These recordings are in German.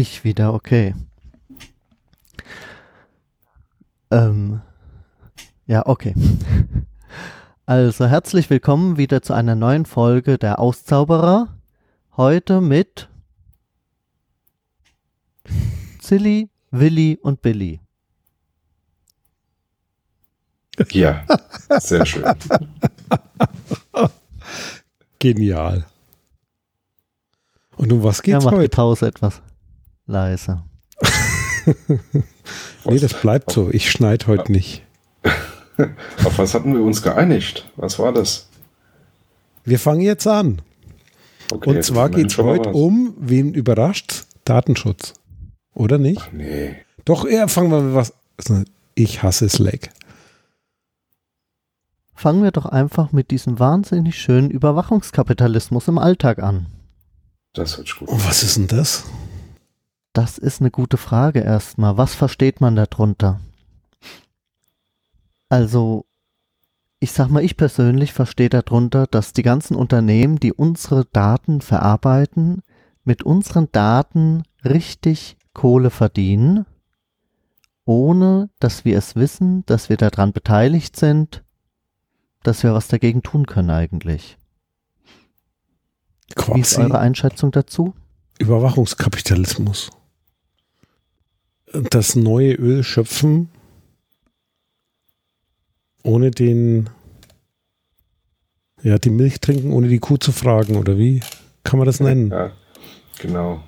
Ich wieder, okay. Ähm, ja, okay. Also herzlich willkommen wieder zu einer neuen Folge der Auszauberer. Heute mit Silly, Willi und Billy. Ja, sehr schön. Genial. Und um was Ja, geht's macht die heute? Pause etwas leiser. Nee, das bleibt so. Ich schneide heute nicht. Auf was hatten wir uns geeinigt? Was war das? Wir fangen jetzt an. Okay, Und zwar schon mal heute um, wen überrascht? Datenschutz. Oder nicht? Ach nee. Doch, eher fangen wir mit was. Ich hasse Slack. Fangen wir doch einfach mit diesem wahnsinnig schönen Überwachungskapitalismus im Alltag an. Das hört sich gut. Und was ist denn das? Das ist eine gute Frage erstmal. Was versteht man darunter? Also, ich sag mal, ich persönlich verstehe darunter, dass die ganzen Unternehmen, die unsere Daten verarbeiten, mit unseren Daten richtig Kohle verdienen, ohne dass wir es wissen, dass wir daran beteiligt sind, dass wir was dagegen tun können eigentlich. Wie ist Quasi eure Einschätzung dazu? Überwachungskapitalismus. Das neue Öl schöpfen, ohne den, ja, die Milch trinken, ohne die Kuh zu fragen, oder wie kann man das nennen? Ja, genau.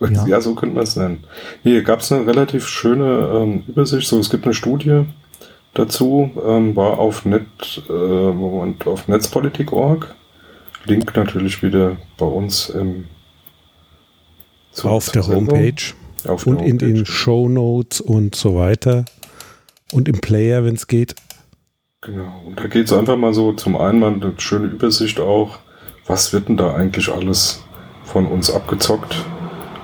Ja. Ja, so könnte man es nennen. Hier gab es eine relativ schöne ähm, Übersicht. So, es gibt eine Studie dazu, ähm, war auf, Net, äh, Moment, auf netzpolitik.org. Link natürlich wieder bei uns im, zu- Auf der. Homepage Auf und in den. Show Notes und so weiter. Und im Player, wenn es geht. Genau. Und da geht es einfach mal so zum einen mal eine schöne Übersicht auch, was wird denn da eigentlich alles von uns abgezockt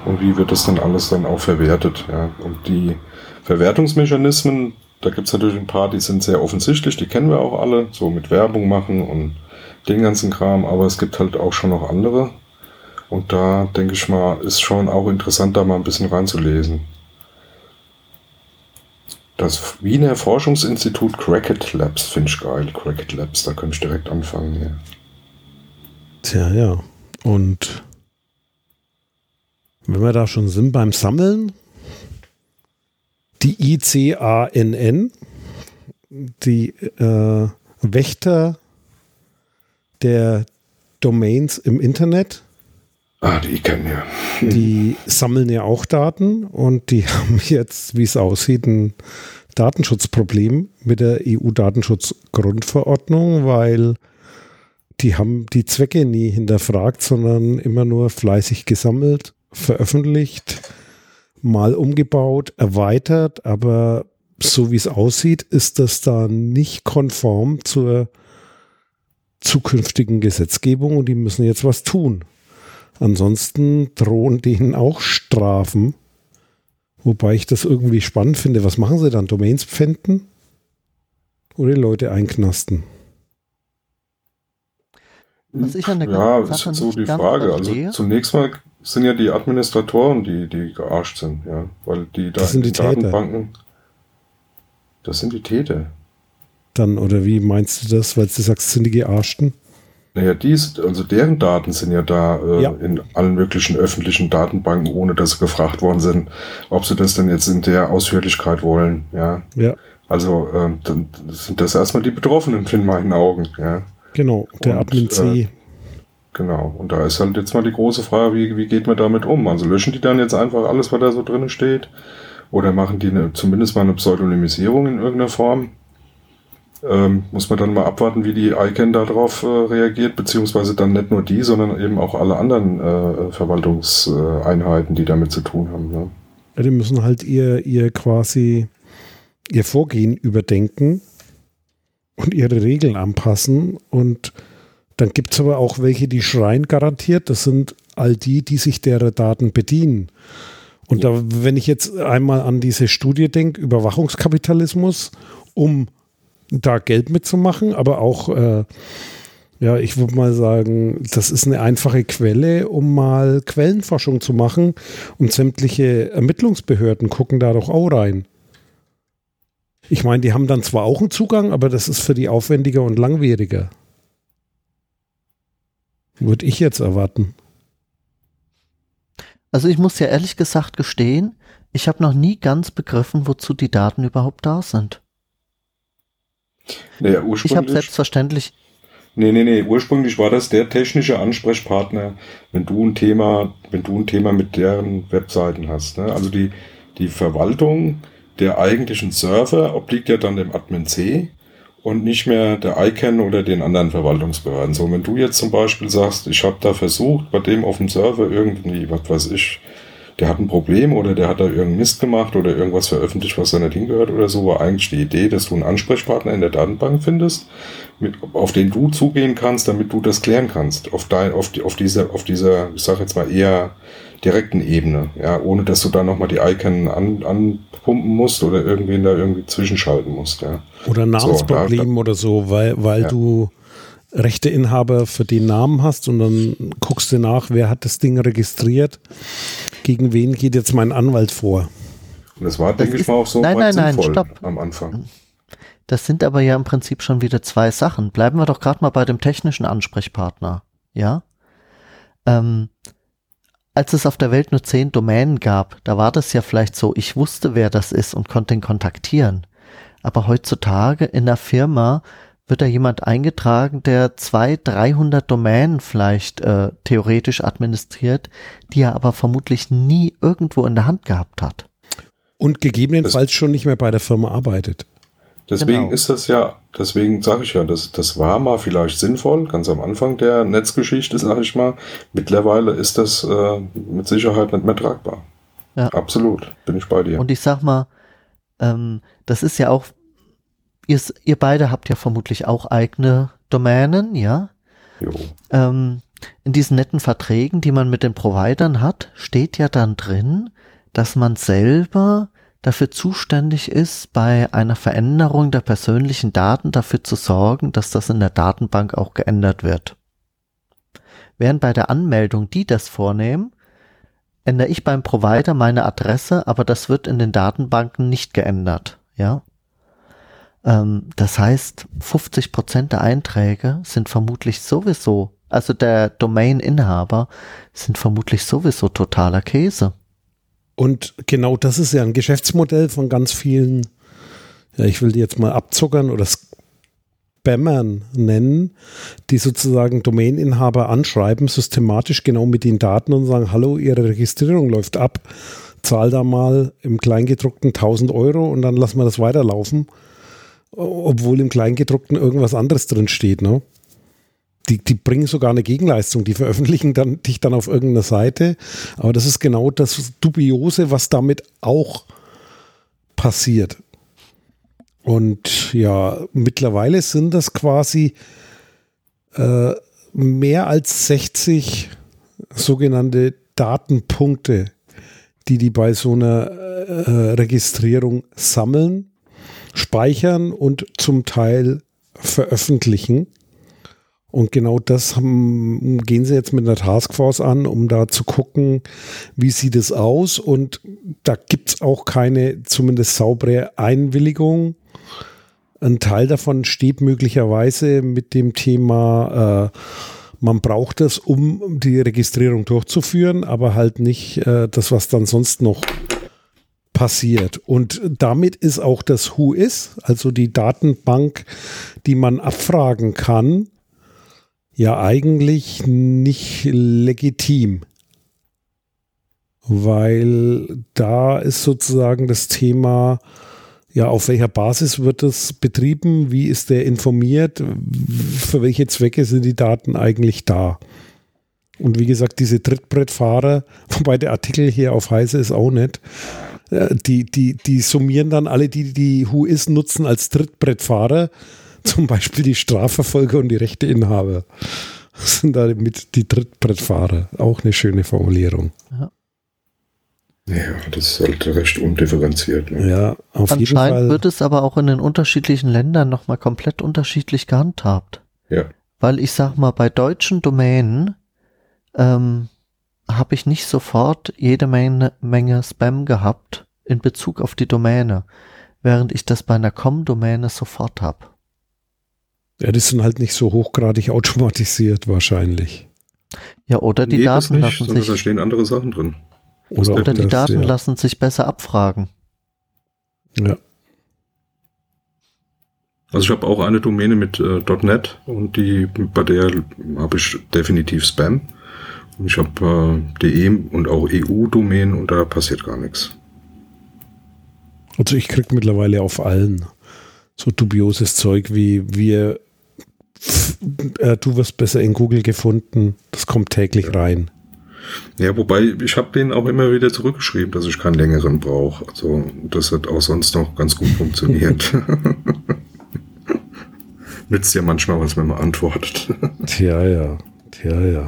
und wie wird das dann alles dann auch verwertet. Ja. Und die Verwertungsmechanismen, da gibt es natürlich ein paar, die sind sehr offensichtlich, die kennen wir auch alle, so mit Werbung machen und den ganzen Kram, aber es gibt halt auch schon noch andere. Und da denke ich mal, ist schon auch interessant, da mal ein bisschen reinzulesen. Das Wiener Forschungsinstitut Cracket Labs finde ich geil. Cracket Labs, da könnte ich direkt anfangen hier. Tja, ja. Und wenn wir da schon sind beim Sammeln, die ICANN, die äh, Wächter der Domains im Internet, Ah, die kennen ja. die sammeln ja auch Daten und die haben jetzt, wie es aussieht, ein Datenschutzproblem mit der EU-Datenschutzgrundverordnung, weil die haben die Zwecke nie hinterfragt, sondern immer nur fleißig gesammelt, veröffentlicht, mal umgebaut, erweitert, aber so wie es aussieht, ist das da nicht konform zur zukünftigen Gesetzgebung und die müssen jetzt was tun. Ansonsten drohen denen auch Strafen. Wobei ich das irgendwie spannend finde. Was machen sie dann? Domains pfänden? Oder die Leute einknasten? Was ich an der Ja, ganzen ist Sache jetzt so die Frage. Also zunächst mal sind ja die Administratoren, die, die gearscht sind, ja. Weil die da Das sind in die den Täter. Datenbanken. Das sind die Täter. Dann, oder wie meinst du das? Weil du sagst, sind die Gearschten? Naja, die also deren Daten sind ja da äh, Ja. in allen möglichen öffentlichen Datenbanken, ohne dass sie gefragt worden sind, ob sie das denn jetzt in der Ausführlichkeit wollen, ja. Ja, Also ähm, dann sind das erstmal die Betroffenen in meinen Augen, ja. genau. Der Und, Admin C. äh, Genau. Und da ist halt jetzt mal die große Frage, wie, wie geht man damit um? Also löschen die dann jetzt einfach alles, was da so drin steht? Oder machen die eine, zumindest mal eine Pseudonymisierung in irgendeiner Form? Ähm, muss man dann mal abwarten, wie die ICANN darauf äh, reagiert, beziehungsweise dann nicht nur die, sondern eben auch alle anderen äh, Verwaltungseinheiten, die damit zu tun haben. Ne? Ja, die müssen halt ihr, ihr quasi ihr Vorgehen überdenken und ihre Regeln anpassen. Und dann gibt es aber auch welche, die schreien garantiert. Das sind all die, die sich derer Daten bedienen. Und da, wenn ich jetzt einmal an diese Studie denke, Überwachungskapitalismus, um da Geld mitzumachen, aber auch äh, Ja, ich würde mal sagen, das ist eine einfache Quelle, um mal Quellenforschung zu machen. Und sämtliche Ermittlungsbehörden gucken da doch auch rein. Ich meine, die haben dann zwar auch einen Zugang, aber das ist für die aufwendiger und langwieriger. Würde ich jetzt erwarten. Also ich muss ja ehrlich gesagt gestehen, ich habe noch nie ganz begriffen, wozu die Daten überhaupt da sind. Naja, Ich habe selbstverständlich Nee, nee, nee. Ursprünglich war das der technische Ansprechpartner, wenn du ein Thema, wenn du ein Thema mit deren Webseiten hast. Ne? Also die, die Verwaltung der eigentlichen Server obliegt ja dann dem Admin C und nicht mehr der ICANN oder den anderen Verwaltungsbehörden. So, wenn du jetzt zum Beispiel sagst, ich habe da versucht, bei dem auf dem Server irgendwie, was weiß ich, der hat ein Problem oder der hat da irgendeinen Mist gemacht oder irgendwas veröffentlicht, was da nicht hingehört oder so, war eigentlich die Idee, dass du einen Ansprechpartner in der Datenbank findest, mit, auf den du zugehen kannst, damit du das klären kannst. Auf, dein, auf, die, auf, dieser, auf dieser, ich sag jetzt mal eher direkten Ebene, ja, ohne dass du da nochmal die Icon an, anpumpen musst oder irgendwen da irgendwie zwischenschalten musst, ja. Oder Namensproblem so, da, oder so, weil, weil ja. du Rechteinhaber für den Namen hast und dann guckst du nach, wer hat das Ding registriert gegen wen geht jetzt mein Anwalt vor? Und das war, denke ich mal, auch so nein, nein, nein, stopp. am Anfang. Das sind aber ja im Prinzip schon wieder zwei Sachen. Bleiben wir doch gerade mal bei dem technischen Ansprechpartner. Ja? Ähm, als es auf der Welt nur zehn Domänen gab, da war das ja vielleicht so, ich wusste, wer das ist und konnte ihn kontaktieren. Aber heutzutage in der Firma wird da jemand eingetragen, der zwei, 300 Domänen vielleicht äh, theoretisch administriert, die er aber vermutlich nie irgendwo in der Hand gehabt hat. Und gegebenenfalls das, schon nicht mehr bei der Firma arbeitet. Deswegen genau. ist das ja, deswegen sage ich ja, das, das war mal vielleicht sinnvoll, ganz am Anfang der Netzgeschichte, sage ich mal. Mittlerweile ist das äh, mit Sicherheit nicht mehr tragbar. Ja. Absolut, bin ich bei dir. Und ich sag mal, ähm, das ist ja auch ihr, ihr beide habt ja vermutlich auch eigene Domänen, ja? Jo. Ähm, in diesen netten Verträgen, die man mit den Providern hat, steht ja dann drin, dass man selber dafür zuständig ist, bei einer Veränderung der persönlichen Daten dafür zu sorgen, dass das in der Datenbank auch geändert wird. Während bei der Anmeldung die das vornehmen, ändere ich beim Provider meine Adresse, aber das wird in den Datenbanken nicht geändert, ja? Ähm, das heißt, 50 Prozent der Einträge sind vermutlich sowieso, also der Domain-Inhaber sind vermutlich sowieso totaler Käse. Und genau das ist ja ein Geschäftsmodell von ganz vielen, ja, ich will die jetzt mal abzuckern oder Spammern nennen, die sozusagen Domain-Inhaber anschreiben, systematisch genau mit den Daten und sagen, hallo, Ihre Registrierung läuft ab, zahl da mal im Kleingedruckten 1000 Euro und dann lassen wir das weiterlaufen obwohl im Kleingedruckten irgendwas anderes drin steht. Ne? Die, die bringen sogar eine Gegenleistung, die veröffentlichen dann, dich dann auf irgendeiner Seite. Aber das ist genau das Dubiose, was damit auch passiert. Und ja, mittlerweile sind das quasi äh, mehr als 60 sogenannte Datenpunkte, die die bei so einer äh, Registrierung sammeln speichern und zum Teil veröffentlichen. Und genau das haben, gehen sie jetzt mit einer Taskforce an, um da zu gucken, wie sieht es aus. Und da gibt es auch keine zumindest saubere Einwilligung. Ein Teil davon steht möglicherweise mit dem Thema, äh, man braucht es, um die Registrierung durchzuführen, aber halt nicht äh, das, was dann sonst noch passiert. Und damit ist auch das Who is, also die Datenbank, die man abfragen kann, ja eigentlich nicht legitim. Weil da ist sozusagen das Thema, ja, auf welcher Basis wird es betrieben, wie ist der informiert, für welche Zwecke sind die Daten eigentlich da. Und wie gesagt, diese Trittbrettfahrer, wobei der Artikel hier auf Heise ist auch nicht, die, die, die summieren dann alle, die die Whois nutzen als Trittbrettfahrer, zum Beispiel die Strafverfolger und die Rechteinhaber. Das sind da mit die Trittbrettfahrer. Auch eine schöne Formulierung. Ja. Ja, das ist halt recht undifferenziert. Ne? Ja, auf Anscheinend jeden Fall. wird es aber auch in den unterschiedlichen Ländern nochmal komplett unterschiedlich gehandhabt. Ja. weil ich sag mal, bei deutschen Domänen ähm, habe ich nicht sofort jede Menge, Menge Spam gehabt in Bezug auf die Domäne, während ich das bei einer Com-Domäne sofort habe. Ja, die sind halt nicht so hochgradig automatisiert wahrscheinlich. Ja, oder die Nee, Daten nicht, lassen sondern da sich stehen andere Sachen drin. Oder, oder die das, Daten ja. lassen sich besser abfragen. Ja. Also ich habe auch eine Domäne mit äh, .NET und die bei der habe ich definitiv Spam. Ich habe äh, DE und auch EU-Domänen und da passiert gar nichts. Also ich krieg mittlerweile auf allen so dubioses Zeug wie wir äh, du wirst besser in Google gefunden. Das kommt täglich rein. Ja, wobei ich habe denen auch immer wieder zurückgeschrieben, dass ich keinen längeren brauche. Also das hat auch sonst noch ganz gut funktioniert. Nützt ja manchmal, was man mal antwortet. Tja, ja. Tja, ja.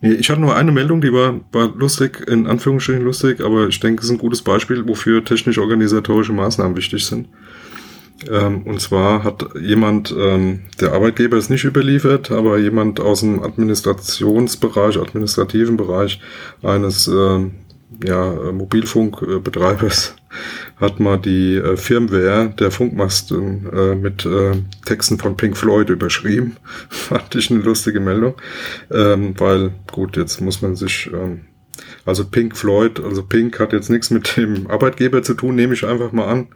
Nee, Ich hatte nur eine Meldung, die war, war lustig, in Anführungsstrichen lustig, aber ich denke, es ist ein gutes Beispiel, wofür technisch-organisatorische Maßnahmen wichtig sind. Ähm, und zwar hat jemand, ähm, der Arbeitgeber ist nicht überliefert, aber jemand aus dem Administrationsbereich, administrativen Bereich eines ähm, ja, äh, Mobilfunkbetreibers hat mal die äh, Firmware der Funkmasten äh, mit äh, Texten von Pink Floyd überschrieben. Fand ich eine lustige Meldung. Ähm, weil, gut, jetzt muss man sich, ähm, also Pink Floyd, also Pink hat jetzt nichts mit dem Arbeitgeber zu tun, nehme ich einfach mal an.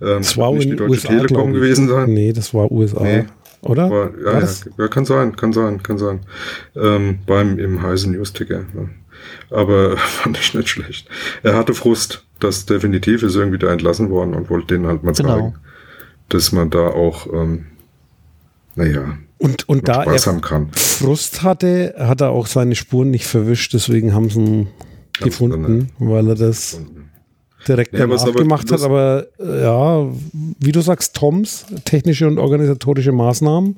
Ähm, Das war nicht die Deutsche USA, Telekom gewesen sein. Nee, das war USA. Nee. Oder? Ja, War ja, das? ja, kann sein, kann sein, kann sein. Ähm, beim im heißen News-Ticker. Ja. Aber fand ich nicht schlecht. Er hatte Frust, das definitiv ist irgendwie da entlassen worden und wollte denen halt mal Genau. zeigen, dass man da auch, ähm, naja, Und, und da Spaß er kann. Frust hatte, hat er auch seine Spuren nicht verwischt, deswegen haben sie ihn Haben sie dann, gefunden, weil er das direkt Ja, danach aber- gemacht hat. Aber äh, ja, wie du sagst, Toms, technische und organisatorische Maßnahmen.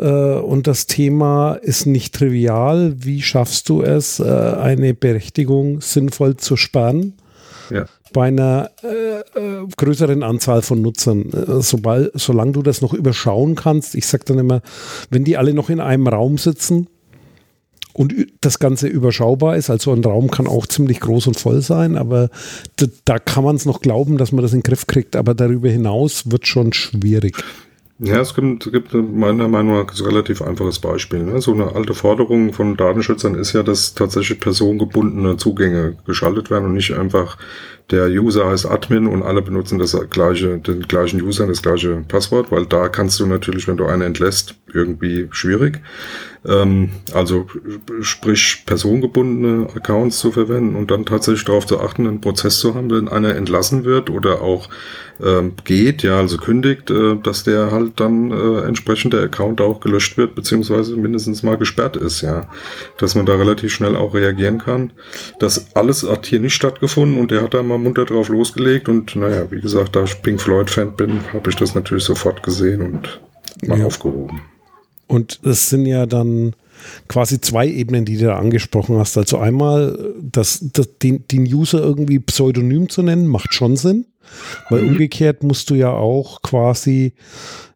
Äh, und das Thema ist nicht trivial. Wie schaffst du es, äh, eine Berechtigung sinnvoll zu sperren? Ja. bei einer äh, äh, größeren Anzahl von Nutzern. Sobald, solange du das noch überschauen kannst, ich sage dann immer, wenn die alle noch in einem Raum sitzen und das Ganze überschaubar ist, also ein Raum kann auch ziemlich groß und voll sein, aber da, da kann man es noch glauben, dass man das in den Griff kriegt, aber darüber hinaus wird schon schwierig. Ja, es gibt, gibt meiner Meinung nach ein relativ einfaches Beispiel. Ne? So eine alte Forderung von Datenschützern ist ja, dass tatsächlich personengebundene Zugänge geschaltet werden und nicht einfach der User heißt Admin und alle benutzen das gleiche, den gleichen User, das gleiche Passwort, weil da kannst du natürlich, wenn du einen entlässt, irgendwie schwierig. Ähm, also sprich personengebundene Accounts zu verwenden und dann tatsächlich darauf zu achten, einen Prozess zu haben, wenn einer entlassen wird oder auch ähm, geht, ja, also kündigt, äh, dass der halt dann äh, entsprechend der Account auch gelöscht wird, beziehungsweise mindestens mal gesperrt ist, ja. Dass man da relativ schnell auch reagieren kann. Das alles hat hier nicht stattgefunden und der hat da mal munter drauf losgelegt und naja, wie gesagt, da ich Pink Floyd-Fan bin, habe ich das natürlich sofort gesehen und mal Ja. aufgehoben. Und es sind ja dann quasi zwei Ebenen, die du da angesprochen hast. Also einmal, das, das, den, den User irgendwie pseudonym zu nennen, macht schon Sinn. Weil umgekehrt musst du ja auch quasi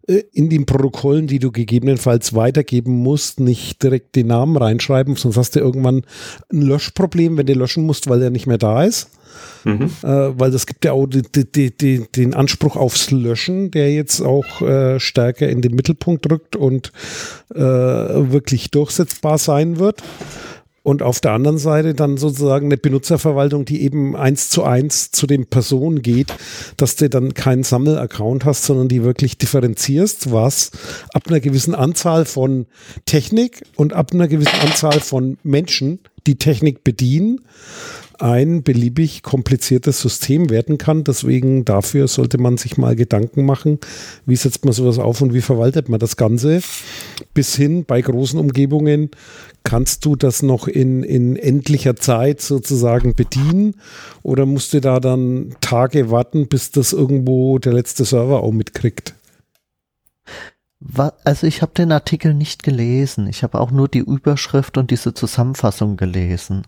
äh, in den Protokollen, die du gegebenenfalls weitergeben musst, nicht direkt den Namen reinschreiben, sonst hast du irgendwann ein Löschproblem, wenn du löschen musst, weil er nicht mehr da ist. Mhm. Äh, weil das gibt ja auch die, die, die, den Anspruch aufs Löschen, der jetzt auch äh, stärker in den Mittelpunkt rückt und äh, wirklich durchsetzbar sein wird. Und auf der anderen Seite dann sozusagen eine Benutzerverwaltung, die eben eins zu eins zu den Personen geht, dass du dann keinen Sammelaccount hast, sondern die wirklich differenzierst, was ab einer gewissen Anzahl von Technik und ab einer gewissen Anzahl von Menschen, die Technik bedienen, ein beliebig kompliziertes System werden kann. Deswegen dafür sollte man sich mal Gedanken machen, wie setzt man sowas auf und wie verwaltet man das Ganze. Bis hin bei großen Umgebungen kannst du das noch in, in endlicher Zeit sozusagen bedienen oder musst du da dann Tage warten, bis das irgendwo der letzte Server auch mitkriegt? Also ich habe den Artikel nicht gelesen. Ich habe auch nur die Überschrift und diese Zusammenfassung gelesen.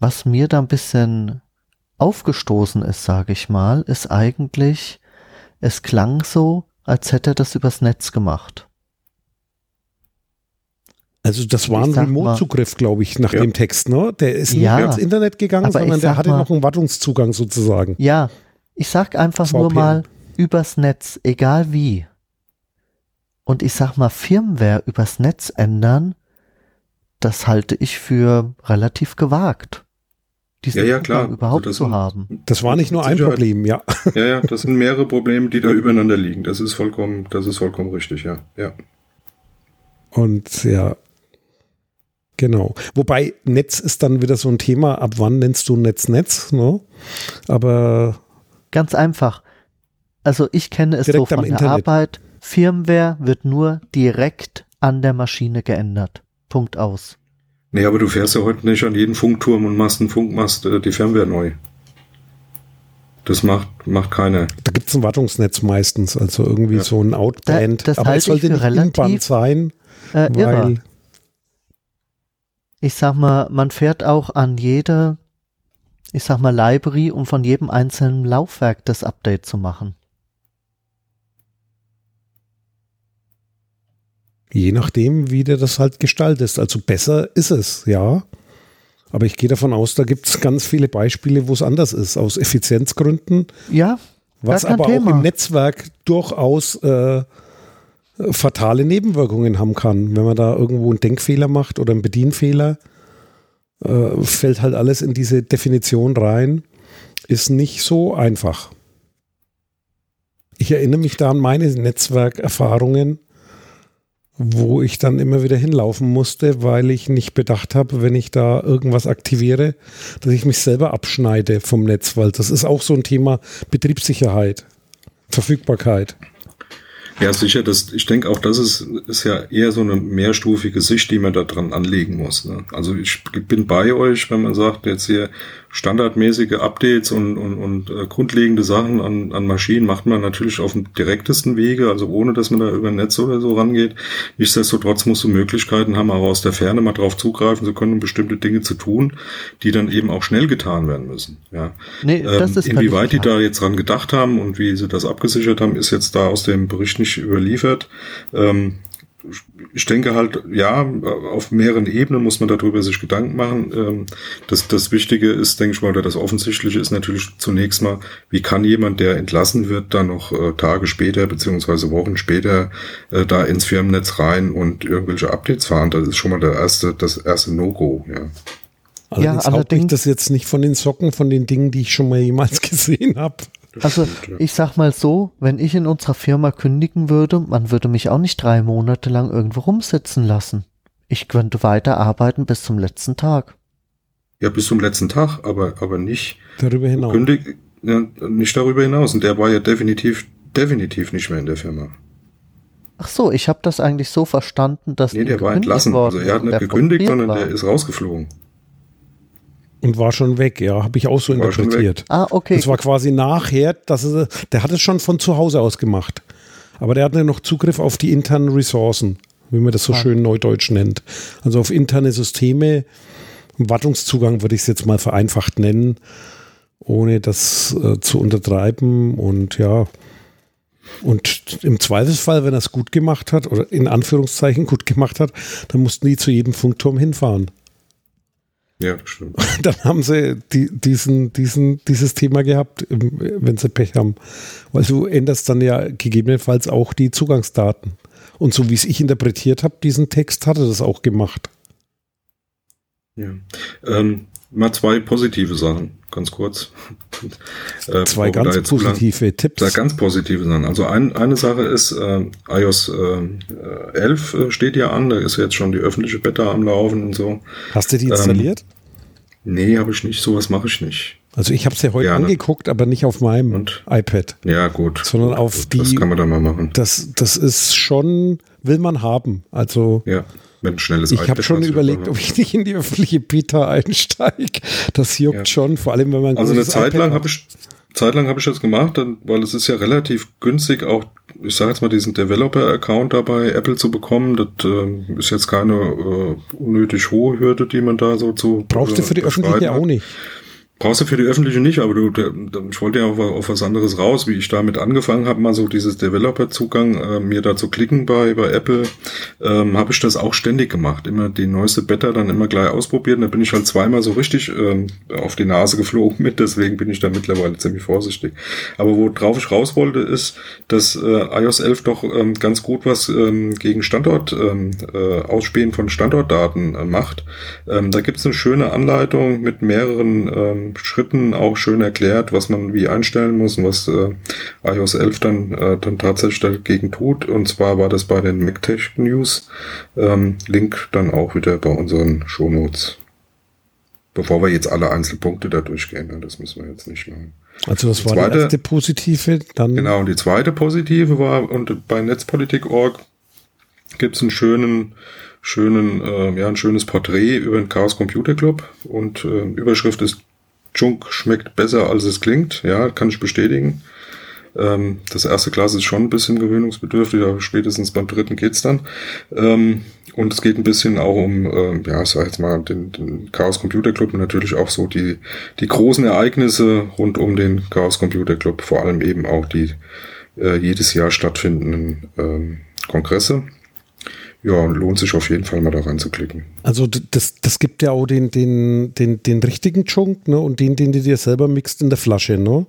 Was mir da ein bisschen aufgestoßen ist, sage ich mal, ist eigentlich, es klang so, als hätte er das übers Netz gemacht. Also das war ein Remote-Zugriff, glaube ich, nach Ja. dem Text, ne? Der ist nicht Ja. mehr ins Internet gegangen, sondern der hatte mal- noch einen Wartungszugang sozusagen. Ja, ich sag einfach nur VPN. mal übers Netz, egal wie. Und ich sag mal, Firmware übers Netz ändern, das halte ich für relativ gewagt. Diesen Ja, ja, klar. überhaupt Also das zu sind- haben. Das war nicht nur ein Sicherheit. Problem, ja. Ja, ja, das sind mehrere Probleme, die da übereinander liegen. Das ist vollkommen, das ist vollkommen richtig, ja. Ja. Und ja, genau. Wobei Netz ist dann wieder so ein Thema, ab wann nennst du Netz Netz, ne? Aber Ganz einfach. Also ich kenne es so von der Internet. Arbeit. Firmware wird nur direkt an der Maschine geändert. Punkt aus. Nee, aber du fährst ja heute nicht an jeden Funkturm und machst einen Funkmast äh, die Firmware neu. Das macht, macht keiner. da gibt es ein Wartungsnetz meistens, also irgendwie Ja. so ein Outband. Da- das Aber es sollte ich nicht relativ, sein, Äh, irre. weil Ich sag mal, man fährt auch an jede, ich sag mal, Library, um von jedem einzelnen Laufwerk das Update zu machen. Je nachdem, wie du das halt gestaltest. Also besser ist es, ja. Aber ich gehe davon aus, da gibt es ganz viele Beispiele, wo es anders ist, aus Effizienzgründen. Ja, Was aber auch Thema. im Netzwerk durchaus äh, fatale Nebenwirkungen haben kann. Wenn man da irgendwo einen Denkfehler macht oder einen Bedienfehler, äh, fällt halt alles in diese Definition rein. Ist nicht so einfach. Ich erinnere mich da an meine Netzwerkerfahrungen, wo ich dann immer wieder hinlaufen musste, weil ich nicht bedacht habe, wenn ich da irgendwas aktiviere, dass ich mich selber abschneide vom Netz, weil das ist auch so ein Thema Betriebssicherheit, Verfügbarkeit. Ja, sicher, das, ich denke auch, das ist, ist ja eher so eine mehrstufige Sicht, die man da dran anlegen muss. Ne? Also ich bin bei euch, wenn man sagt, jetzt hier standardmäßige Updates und, und, und äh, grundlegende Sachen an, an Maschinen macht man natürlich auf dem direktesten Wege, also ohne, dass man da über Netz oder so rangeht. Nichtsdestotrotz musst du Möglichkeiten haben, auch aus der Ferne mal drauf zugreifen zu können, um bestimmte Dinge zu tun, die dann eben auch schnell getan werden müssen. Ja. nee, das Ähm, ist inwieweit die da jetzt dran gedacht haben und wie sie das abgesichert haben, ist jetzt da aus dem Bericht nicht überliefert. Ähm, ich denke halt, ja, auf mehreren Ebenen muss man darüber sich Gedanken machen. Ähm, das, das Wichtige ist, denke ich mal, oder das Offensichtliche ist natürlich zunächst mal, wie kann jemand, der entlassen wird, dann noch äh, Tage später beziehungsweise Wochen später äh, da ins Firmennetz rein und irgendwelche Updates fahren. Das ist schon mal der erste, das erste No-Go. Ja. Allerdings haut mich allerdings- das jetzt nicht von den Socken, von den Dingen, die ich schon mal jemals gesehen habe. Also stimmt, ja. ich sag mal so, wenn ich in unserer Firma kündigen würde, man würde mich auch nicht drei Monate lang irgendwo rumsitzen lassen. Ich könnte weiter arbeiten bis zum letzten Tag. ja, bis zum letzten Tag, aber, aber nicht Darüber hinaus. Kündig, ja, nicht darüber hinaus. Und der war ja definitiv, definitiv nicht mehr in der Firma. Ach so, ich habe das eigentlich so verstanden, dass Nee, der war entlassen. worden Also er hat nicht gekündigt, sondern war. der ist rausgeflogen. Und war schon weg, ja, habe ich auch so War interpretiert. Ah, okay. Das war quasi nachher, dass er, der hat es schon von zu Hause aus gemacht. Aber der hatte noch Zugriff auf die internen Ressourcen, wie man das so Ah. schön neudeutsch nennt. Also auf interne Systeme, Wartungszugang würde ich es jetzt mal vereinfacht nennen, ohne das äh, zu untertreiben. Und ja, und im Zweifelsfall, wenn er es gut gemacht hat, oder in Anführungszeichen gut gemacht hat, dann mussten die zu jedem Funkturm hinfahren. Ja, stimmt. dann haben sie die, diesen, diesen, dieses Thema gehabt, wenn sie Pech haben. Weil du änderst dann ja gegebenenfalls auch die Zugangsdaten. Und so wie es ich interpretiert habe, diesen Text hatte das auch gemacht. Ja. Ähm, mal zwei positive Sachen, ganz kurz. Äh, Zwei da ganz positive Tipps. Zwei ganz positive Sachen. Also ein, eine Sache ist, äh, iOS äh, 11 äh, steht ja an, da ist jetzt schon die öffentliche Beta am Laufen und so. Hast du die Ähm, installiert? Nee, habe ich nicht, sowas mache ich nicht. also ich habe es ja heute ja, ne? angeguckt, aber nicht auf meinem Und? iPad. Ja, gut. Sondern auf Das die- kann man dann mal machen. Das, das ist schon, will man haben. Also Ja, ein schnelles ich habe schon überlegt, ob ich nicht in die öffentliche Beta einsteige. Das juckt Ja. schon, vor allem wenn man Also eine Zeit lang habe ich Zeit lang habe ich das gemacht, dann, weil es ist ja relativ günstig, auch ich sage jetzt mal diesen Developer-Account da bei Apple zu bekommen. Das ähm, ist jetzt keine äh, unnötig hohe Hürde, die man da so zu Brauchst du äh, für die überschreiten öffentliche hat. auch nicht. Brauchst du für die öffentliche nicht, aber du, ich wollte ja auf, auf was anderes raus, wie ich damit angefangen habe, mal so dieses Developer-Zugang, äh, mir da zu klicken bei, bei Apple, ähm, habe ich das auch ständig gemacht. Immer die neueste Beta dann immer gleich ausprobiert und da bin ich halt zweimal so richtig ähm, auf die Nase geflogen mit, deswegen bin ich da mittlerweile ziemlich vorsichtig. Aber worauf ich raus wollte, ist, dass äh, iOS 11 doch ähm, ganz gut was ähm, gegen Standort, ähm, äh, Ausspähen von Standortdaten äh, macht. Ähm, da gibt's eine schöne Anleitung mit mehreren ähm, Schritten auch schön erklärt, was man wie einstellen muss und was äh, iOS 11 dann, äh, dann tatsächlich dagegen tut. Und zwar war das bei den MacTech News. Ähm, Link dann auch wieder bei unseren Shownotes. Bevor wir jetzt alle Einzelpunkte da durchgehen, ne? das müssen wir jetzt nicht machen. Also das die war zweite, die erste positive, dann. Genau, und die zweite positive war, und bei Netzpolitik.org gibt es einen schönen, schönen, äh, ja, ein schönes Porträt über den Chaos Computer Club und äh, Überschrift ist Junk schmeckt besser, als es klingt. Ja, kann ich bestätigen. Ähm, das erste Glas ist schon ein bisschen gewöhnungsbedürftig, aber spätestens beim dritten geht's dann. Ähm, und es geht ein bisschen auch um, äh, ja, sag jetzt mal, den, den Chaos Computer Club und natürlich auch so die, die großen Ereignisse rund um den Chaos Computer Club, vor allem eben auch die äh, jedes Jahr stattfindenden ähm, Kongresse ja, lohnt sich auf jeden Fall mal da reinzuklicken. Also das, das gibt ja auch den, den, den, den richtigen Chunk, ne? Und den, den du dir selber mixt in der Flasche, ne?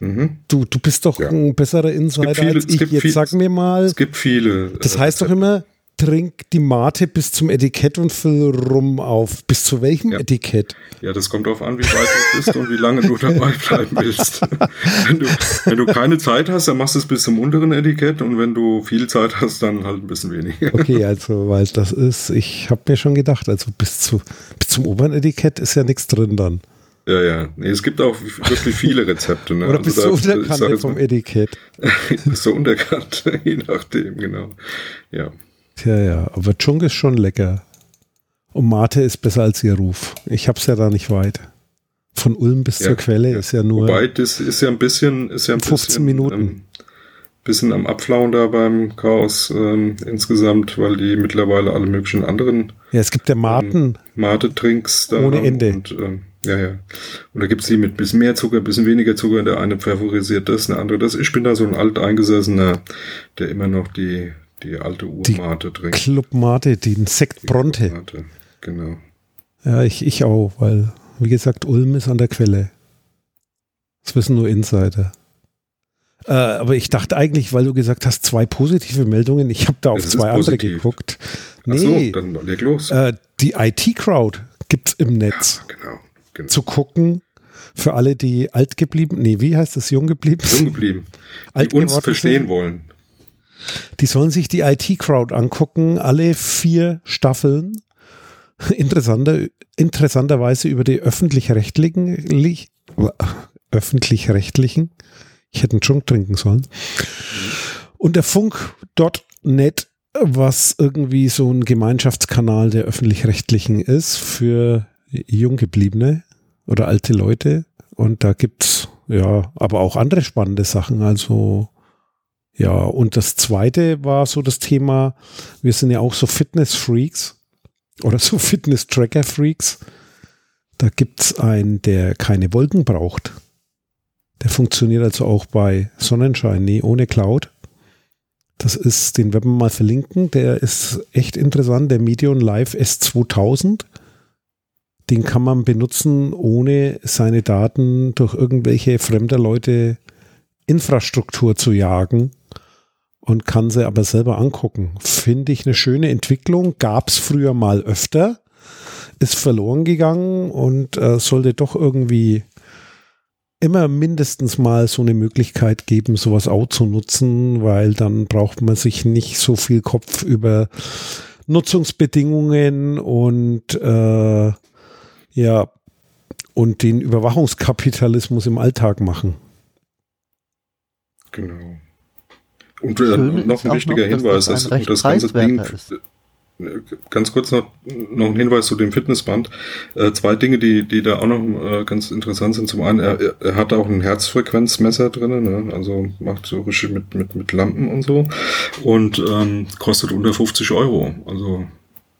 Mhm. Du, du bist doch ja. ein besserer Insider viele, als ich. Jetzt viel, sag mir mal. Es gibt viele. Das heißt doch immer, trink die Mate bis zum Etikett und füll rum auf. Bis zu welchem ja. Etikett? Ja, das kommt darauf an, wie weit du bist und wie lange du dabei bleiben willst. wenn, du, wenn du keine Zeit hast, dann machst du es bis zum unteren Etikett und wenn du viel Zeit hast, dann halt ein bisschen weniger. Okay, also, weil das ist, ich habe mir schon gedacht, also bis, zu, bis zum oberen Etikett ist ja nichts drin dann. Ja, ja. Nee, es gibt auch wirklich viele Rezepte. Ne? Oder bist also du unterkannt vom Etikett? bist du unterkannt, je nachdem, genau. Ja. Tja, ja, aber Chung ist schon lecker. Und Mate ist besser als ihr Ruf. Ich hab's ja da nicht weit. Von Ulm bis ja, zur Quelle ja. ist ja nur. Wobei, das ist ja ein bisschen, ist ja ein 15 bisschen, Minuten. Ähm, bisschen am Abflauen da beim Chaos ähm, insgesamt, weil die mittlerweile alle möglichen anderen. Ja, es gibt ja Maten. Ähm, Mate-Trinks da. Ohne Ende. Und, ähm, ja, ja. Und da gibt's die mit bisschen mehr Zucker, bisschen weniger Zucker. Der eine favorisiert das, der andere das. Ich bin da so ein alteingesessener, der immer noch die, die alte Urmate trinkt. Club Mate, den Sekt Bronte. Mate, genau. Ja, ich, ich auch, weil, wie gesagt, Ulm ist an der Quelle. Das wissen nur Insider. Äh, aber ich dachte eigentlich, weil du gesagt hast, zwei positive Meldungen, ich habe da auf zwei andere geguckt. Nee, so, dann leg los. Äh, die IT-Crowd gibt es im Netz. Ja, genau, genau. Zu gucken, für alle, die alt geblieben, nee, wie heißt das, jung geblieben? Jung geblieben. die uns verstehen wollen. Die sollen sich die IT-Crowd angucken, alle vier Staffeln. Interessanter, interessanterweise über die öffentlich-rechtlichen, öffentlich-rechtlichen. Ich hätte einen Schunk trinken sollen. Und der Funk.net, was irgendwie so ein Gemeinschaftskanal der öffentlich-rechtlichen ist für Junggebliebene oder alte Leute. Und da gibt's ja, aber auch andere spannende Sachen. Also ja, und das zweite war so das Thema, wir sind ja auch so Fitness-Freaks oder so Fitness-Tracker-Freaks. Da gibt es einen, der keine Wolken braucht. Der funktioniert also auch bei Sonnenschein, nee, ohne Cloud. Das ist, den werden wir mal verlinken. Der ist echt interessant, der Medion Live S2000. Den kann man benutzen, ohne seine Daten durch irgendwelche fremder Leute Infrastruktur zu jagen und kann sie aber selber angucken. Finde ich eine schöne Entwicklung. Gab es früher mal öfter, ist verloren gegangen und äh, sollte doch irgendwie immer mindestens mal so eine Möglichkeit geben, sowas auch zu nutzen, weil dann braucht man sich nicht so viel Kopf über Nutzungsbedingungen und äh, ja und den Überwachungskapitalismus im Alltag machen. Genau. Und äh, noch ein wichtiger noch, Hinweis, das, das, das ganze Ding, ist. Äh, ganz kurz noch, noch ein Hinweis zu dem Fitnessband. Äh, zwei Dinge, die, die da auch noch äh, ganz interessant sind. Zum einen, er, er hat auch ein Herzfrequenzmesser drin, ne? also macht so richtig mit, mit, mit Lampen und so. Und ähm, kostet unter 50 Euro. Also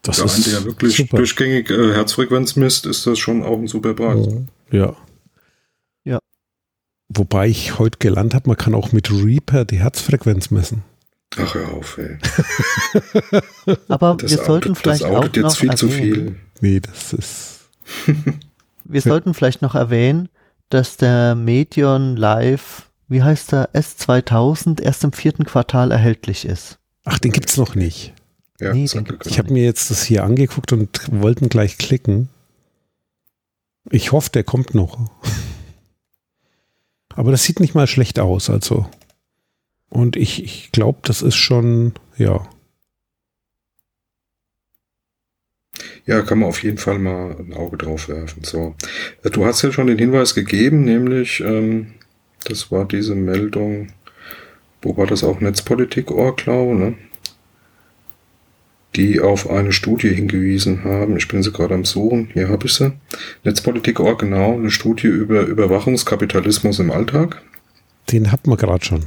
das für ist einen, der wirklich super. durchgängig äh, Herzfrequenz misst, ist das schon auch ein super Preis. Ja. Wobei ich heute gelernt habe, man kann auch mit Reaper die Herzfrequenz messen. Ach, hör auf, ey. Aber Das wir sollten outet- vielleicht das auch jetzt noch viel zu erwähnen, viel. Nee, das ist. wir sollten vielleicht noch erwähnen, dass der Medion Live, wie heißt der, S2000 erst im vierten Quartal erhältlich ist. Ach, den gibt's noch nicht. Ja, Nee, den gibt's Ich habe mir jetzt das hier angeguckt und wollten gleich klicken. Ich hoffe, der kommt noch. Aber das sieht nicht mal schlecht aus, also. Und ich, ich glaube, das ist schon, ja. Ja, kann man auf jeden Fall mal ein Auge drauf werfen. So. Du hast ja schon den Hinweis gegeben, nämlich, ähm, das war diese Meldung, wo war das auch Netzpolitik.org, glaube ne? Die auf eine Studie hingewiesen haben. Ich bin sie gerade am Suchen. Hier habe ich sie. Netzpolitik.org, genau. Eine Studie über Überwachungskapitalismus im Alltag. Den hat man gerade schon.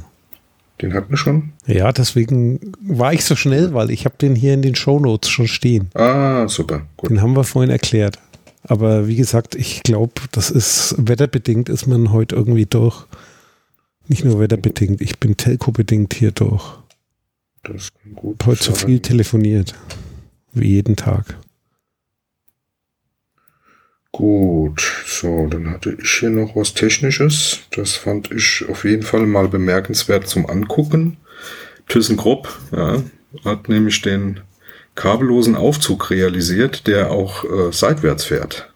Den hatten wir schon. Ja, deswegen war ich so schnell, weil ich habe den hier in den Shownotes schon stehen. Ah, super. Gut. Den haben wir vorhin erklärt. Aber wie gesagt, ich glaube, das ist wetterbedingt, ist man heute irgendwie durch. Nicht nur wetterbedingt, ich bin telco-bedingt hier durch. Das kann gut heute so sein. viel telefoniert. Wie jeden Tag. Gut, so, dann hatte ich hier noch was Technisches. Das fand ich auf jeden Fall mal bemerkenswert zum Angucken. ThyssenKrupp ja, hat nämlich den kabellosen Aufzug realisiert, der auch äh, seitwärts fährt.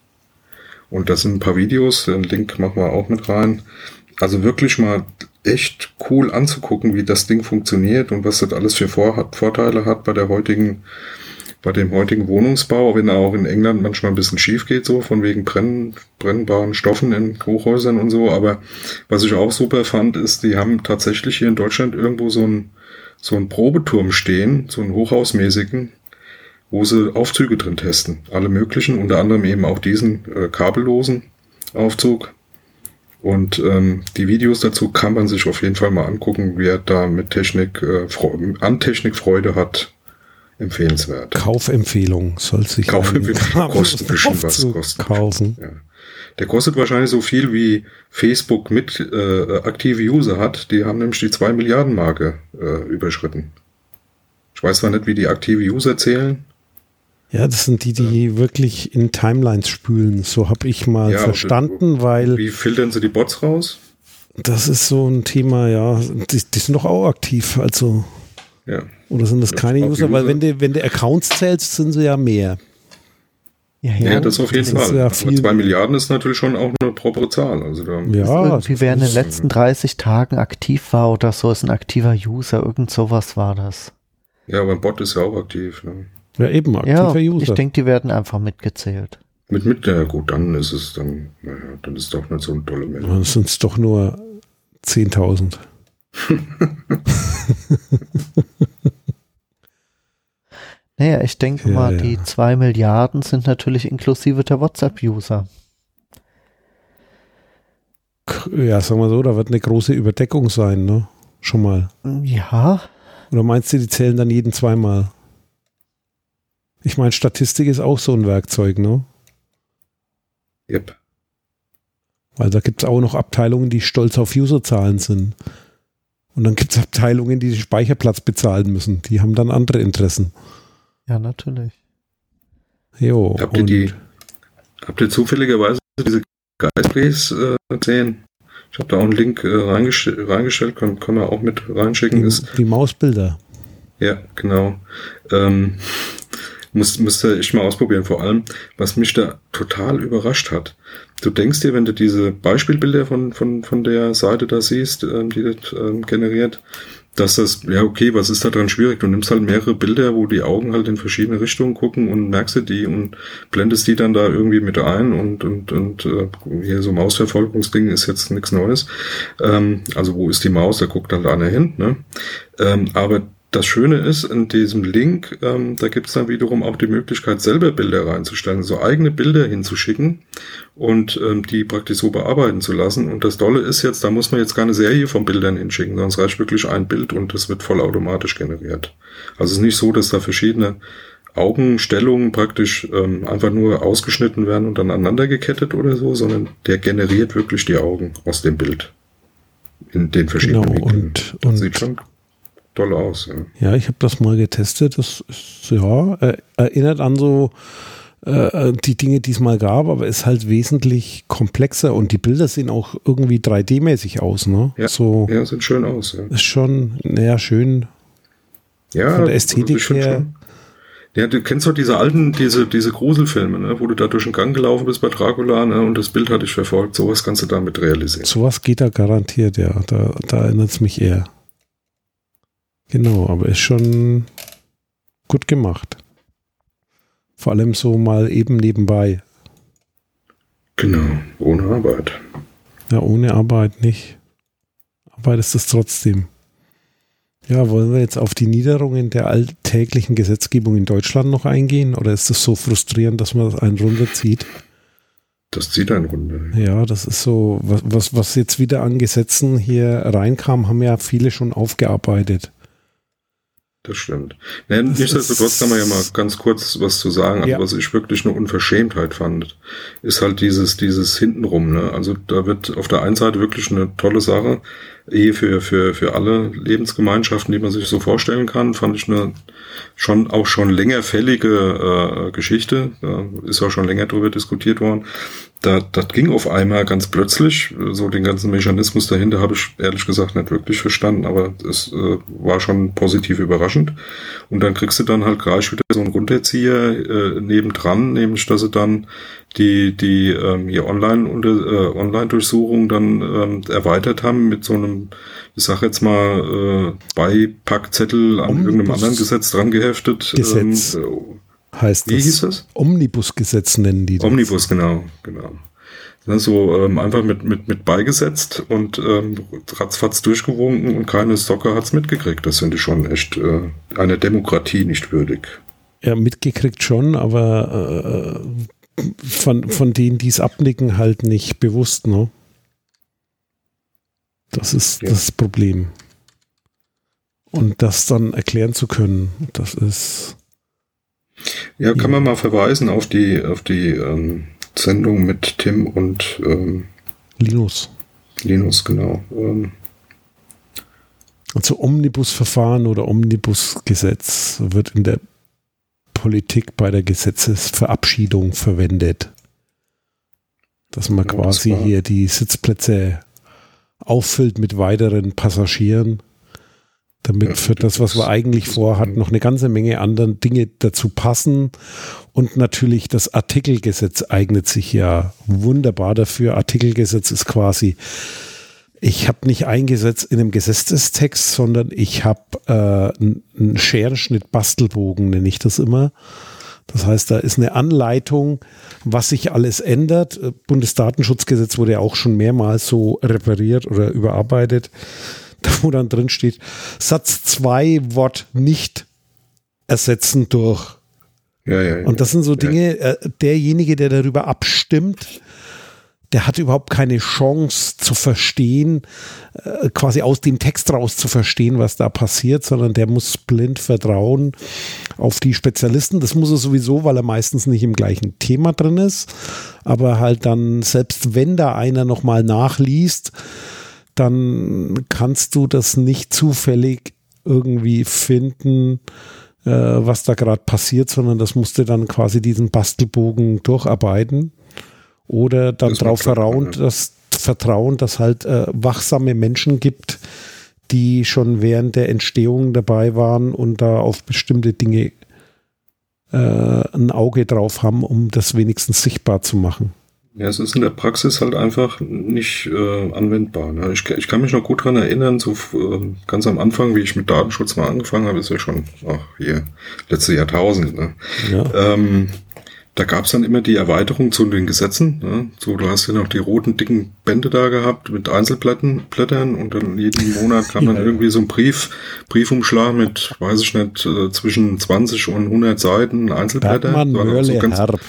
Und das sind ein paar Videos, den Link machen wir auch mit rein. Also wirklich mal echt cool anzugucken, wie das Ding funktioniert und was das alles für Vor Vorteile hat bei der heutigen bei dem heutigen Wohnungsbau, wenn er auch in England manchmal ein bisschen schief geht, so von wegen Brenn, brennbaren Stoffen in Hochhäusern und so. Aber was ich auch super fand, ist, die haben tatsächlich hier in Deutschland irgendwo so ein so einen Probeturm stehen, so einen hochhausmäßigen, wo sie Aufzüge drin testen. Alle möglichen, unter anderem eben auch diesen äh, kabellosen Aufzug. Und ähm, die Videos dazu kann man sich auf jeden Fall mal angucken, wer da mit Technik, äh, an Technik Freude hat. Empfehlenswert. Kaufempfehlung soll sich Kaufempfehlung. Kostet bestimmt was, kostet. kaufen. Ja. Der kostet wahrscheinlich so viel wie Facebook mit äh, aktive User hat. Die haben nämlich die 2 Milliarden Marke äh, überschritten. Ich weiß zwar nicht, wie die aktive User zählen. Ja, das sind die, die wirklich in Timelines spülen. So habe ich mal Ja, verstanden, weil Wie filtern sie die Bots raus? das ist so ein Thema, ja, die, die sind doch auch aktiv, also Ja. oder sind das keine auch User? Weil User. wenn du, wenn du Accounts zählst, sind sie ja mehr. Ja, Ja, das auf jeden das ist Fall. ja 2 Milliarden ist natürlich schon auch eine propere Zahl. Also da Ja, irgendwie wer in den ist- letzten 30 Tagen aktiv war oder so, ist ein aktiver User, irgend sowas war das. ja, aber ein Bot ist ja auch aktiv. Ne? Ja eben, Ja, aktiver ich User. denke, die werden einfach mitgezählt. Mit, mit, ja gut, dann ist es dann, naja, dann ist doch nicht so eine tolle Meldung. Dann sind es doch nur 10.000. Naja, ich denke Ja, mal, ja. die 2 Milliarden sind natürlich inklusive der WhatsApp-User. Ja, sagen wir so, da wird eine große Überdeckung sein, ne? Schon mal. Ja, Oder meinst du, die zählen dann jeden zweimal? Ich meine, Statistik ist auch so ein Werkzeug, ne? Yep. Weil da gibt es auch noch Abteilungen, die stolz auf Userzahlen sind. Und dann gibt es Abteilungen, die den Speicherplatz bezahlen müssen. Die haben dann andere Interessen. ja, natürlich. Jo. Habt ihr die, habt ihr zufälligerweise diese Geistplays äh, gesehen? Ich habe da auch einen Link äh, reingest reingestellt, können, können wir auch mit reinschicken. Ist, die, die Mausbilder. ja, genau. Ähm, muss, müsste ich mal ausprobieren. Vor allem, was mich da total überrascht hat. Du denkst dir, wenn du diese Beispielbilder von, von, von der Seite da siehst, ähm, die das ähm, generiert, dass das, ja okay, was ist da dran schwierig? Du nimmst halt mehrere Bilder, wo die Augen halt in verschiedene Richtungen gucken und merkst dir die und blendest die dann da irgendwie mit ein und, und, und äh, hier so Mausverfolgungsding ist jetzt nichts Neues. Ähm, also wo ist die Maus? Da guckt halt einer hin. Ne? Ähm, aber das Schöne ist, in diesem Link, ähm, da gibt es dann wiederum auch die Möglichkeit, selber Bilder reinzustellen, so eigene Bilder hinzuschicken und ähm, die praktisch so bearbeiten zu lassen. Und das Tolle ist jetzt, da muss man jetzt keine Serie von Bildern hinschicken, es reicht wirklich ein Bild und das wird vollautomatisch generiert. Also es ist nicht so, dass da verschiedene Augenstellungen praktisch ähm, einfach nur ausgeschnitten werden und dann aneinander gekettet oder so, sondern der generiert wirklich die Augen aus dem Bild. in den verschiedenen Genau, Winkeln. und- und- sieht schon toll aus. Ja. Ja, ich habe das mal getestet. Das ist, ja, äh, erinnert an so äh, die Dinge, die es mal gab, aber ist halt wesentlich komplexer und die Bilder sehen auch irgendwie 3D-mäßig aus, ne? Ja. So ja, sieht schön aus. Ja, ist schon, naja, schön. ja Von der also Ästhetik ich her- Schon, ja, du kennst doch diese alten, diese, diese Gruselfilme, ne, wo du da durch den Gang gelaufen bist bei Dracula ne, und das Bild hat dich verfolgt. Sowas kannst du damit realisieren. Sowas geht da garantiert, ja. Da, da erinnert es mich eher. Genau, aber ist schon gut gemacht. Vor allem so mal eben nebenbei. Genau, ohne Arbeit. Ja, ohne Arbeit nicht. Arbeit ist es trotzdem. Ja, wollen wir jetzt auf die Niederungen der alltäglichen Gesetzgebung in Deutschland noch eingehen? Oder ist das so frustrierend, dass man das einen runterzieht? Das zieht einen runter. Ja, das ist so, was, was, was jetzt wieder an Gesetzen hier reinkam, haben ja viele schon aufgearbeitet. Das stimmt. Nee, Das nichtsdestotrotz kann man ja mal ganz kurz was zu sagen. Also Ja. was ich wirklich eine Unverschämtheit fand, ist halt dieses, dieses hintenrum. Ne? Also da wird auf der einen Seite wirklich eine tolle Sache, Ehe für, für, für alle Lebensgemeinschaften, die man sich so vorstellen kann, fand ich eine schon auch schon länger fällige äh, Geschichte. Da ist auch schon länger drüber diskutiert worden. Da, das ging auf einmal ganz plötzlich. So den ganzen Mechanismus dahinter habe ich ehrlich gesagt nicht wirklich verstanden, aber es äh, war schon positiv überraschend. Und dann kriegst du dann halt gleich wieder so einen Runterzieher äh, nebendran, nämlich dass sie dann die, die ähm, hier Online äh, Online-Durchsuchung dann ähm, erweitert haben mit so einem, ich sag jetzt mal, äh, Beipackzettel an Omnibus- irgendeinem anderen Gesetz dran geheftet. Gesetz. Ähm, Heißt wie das? hieß das? Omnibusgesetz nennen die das. Omnibus, genau, genau. So ähm, einfach mit, mit, mit beigesetzt und ähm, ratzfatz durchgewunken und keine Socke hat's mitgekriegt. Das finde ich schon echt äh, einer Demokratie nicht würdig. Ja, mitgekriegt schon, aber äh, von, von denen, die es abnicken, halt nicht bewusst, ne? Das ist Ja. das Problem. Und das dann erklären zu können, das ist. Ja, kann man mal verweisen auf die, auf die ähm, Sendung mit Tim und ähm, Linus. Linus, genau. Ähm, Also Omnibusverfahren oder Omnibusgesetz wird in der Politik bei der Gesetzesverabschiedung verwendet. Dass man Ja, das quasi war- hier die Sitzplätze auffüllt mit weiteren Passagieren, damit Ja, für das, was das- wir eigentlich das- vorhatten, noch eine ganze Menge anderen Dinge dazu passen. Und natürlich das Artikelgesetz eignet sich ja wunderbar dafür. Artikelgesetz ist quasi ich habe nicht eingesetzt in einem Gesetzestext, sondern ich habe äh, einen Scherenschnitt Bastelbogen, nenne ich das immer. Das heißt, da ist eine Anleitung, was sich alles ändert. Äh, Bundesdatenschutzgesetz wurde ja auch schon mehrmals so repariert oder überarbeitet, da wo dann drin steht, Satz 2 Wort nicht ersetzen durch. ja, ja, ja. Und das sind so Dinge, äh, derjenige, der darüber abstimmt, der hat überhaupt keine Chance zu verstehen, äh, quasi aus dem Text raus zu verstehen, was da passiert, sondern der muss blind vertrauen auf die Spezialisten. Das muss er sowieso, weil er meistens nicht im gleichen Thema drin ist. Aber halt dann, selbst wenn da einer nochmal nachliest, dann kannst du das nicht zufällig irgendwie finden, äh, was da gerade passiert, sondern das musste dann quasi diesen Bastelbogen durcharbeiten oder dann darauf vertrauen, ja. dass, vertrauen, dass halt äh, wachsame Menschen gibt, die schon während der Entstehung dabei waren und da auf bestimmte Dinge äh, ein Auge drauf haben, um das wenigstens sichtbar zu machen. Ja, es ist in der Praxis halt einfach nicht äh, anwendbar. Ne? Ich, ich kann mich noch gut dran erinnern, so äh, ganz am Anfang, wie ich mit Datenschutz mal angefangen habe, ist ja schon ach, hier letzte Jahrtausend. Ne? Ja. Ähm, da gab's dann immer die Erweiterung zu den Gesetzen. Ne? So, du hast ja noch die roten, dicken Bände da gehabt mit Einzelblättern Blättern und dann jeden Monat kam dann irgendwie so ein Brief, Briefumschlag mit, weiß ich nicht, äh, zwischen 20 und 100 Seiten Einzelblätter. Bergmann, So, Mörle, so ganz, Herb.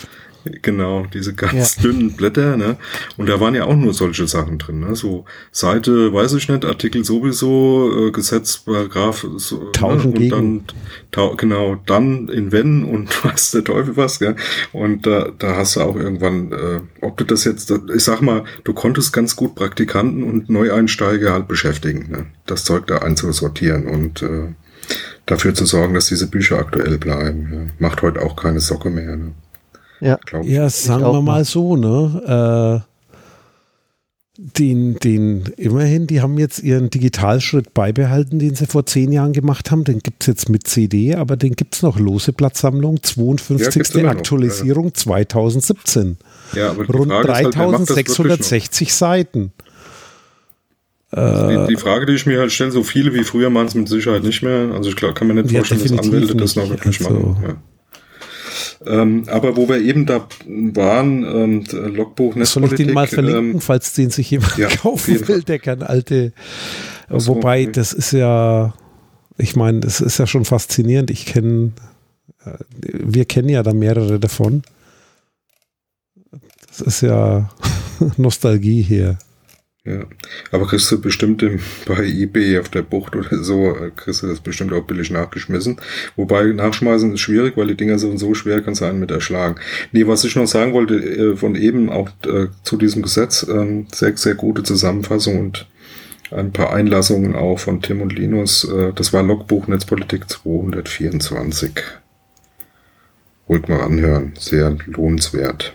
Genau, diese ganz ja. dünnen Blätter, ne? Und da waren ja auch nur solche Sachen drin, ne? So Seite, weiß ich nicht, Artikel sowieso, äh, Gesetz, Paragraph, so, ne? Tauschen und dann, ta genau, dann in wenn und was der Teufel was, gell? Und da, da hast du auch irgendwann, äh, ob du das jetzt, ich sag mal, du konntest ganz gut Praktikanten und Neueinsteiger halt beschäftigen, ne? Das Zeug da einzusortieren und äh, dafür zu sorgen, dass diese Bücher aktuell bleiben. Ja. Macht heute auch keine Socke mehr. Ne? Ja, ja sagen wir mal so, ne? Äh, den, den, immerhin, die haben jetzt ihren Digitalschritt beibehalten, den sie vor zehn Jahren gemacht haben. Den gibt es jetzt mit CD, aber den gibt es noch. Lose Blattsammlung, 52. Ja, Aktualisierung ja. 2017. Ja, aber Rund 3660 halt, Seiten. Also die, die, Frage, die ich mir halt stelle, so viele wie früher machen es mit Sicherheit nicht mehr. Also ich glaube, kann man nicht vorstellen, dass Anwälte das noch wirklich also. machen. Ja. Ähm, aber wo wir eben da waren, ähm, Logbuch Netzpolitik. Soll ich den mal verlinken, ähm, falls den sich jemand ja, kaufen will, der kann alte. So, wobei, okay. das ist ja, ich meine, das ist ja schon faszinierend. Ich kenne, äh, wir kennen ja da mehrere davon. Das ist ja Nostalgie hier. Ja, aber kriegst du bestimmt im, bei eBay auf der Bucht oder so, äh, kriegst du das bestimmt auch billig nachgeschmissen. Wobei nachschmeißen ist schwierig, weil die Dinger sind so schwer, kannst du einen mit erschlagen. Nee, was ich noch sagen wollte, äh, von eben auch äh, zu diesem Gesetz, äh, sehr, sehr gute Zusammenfassung und ein paar Einlassungen auch von Tim und Linus. Das war Logbuch Netzpolitik 224. Ruhig mal anhören, sehr lohnenswert.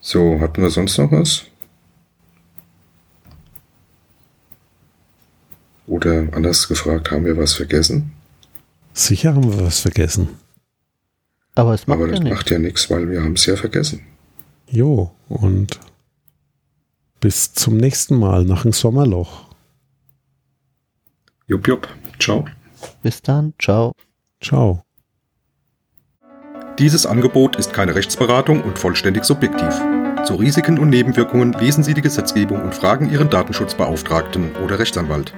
So, hatten wir sonst noch was? Oder anders gefragt, haben wir was vergessen? Sicher haben wir was vergessen. Aber es macht, Aber das ja, macht ja nichts, weil wir haben es ja vergessen. Jo, und bis zum nächsten Mal nach dem Sommerloch. Jupp, jupp. Ciao. Bis dann. Ciao. Ciao. Dieses Angebot ist keine Rechtsberatung und vollständig subjektiv. Zu Risiken und Nebenwirkungen lesen Sie die Gesetzgebung und fragen Ihren Datenschutzbeauftragten oder Rechtsanwalt.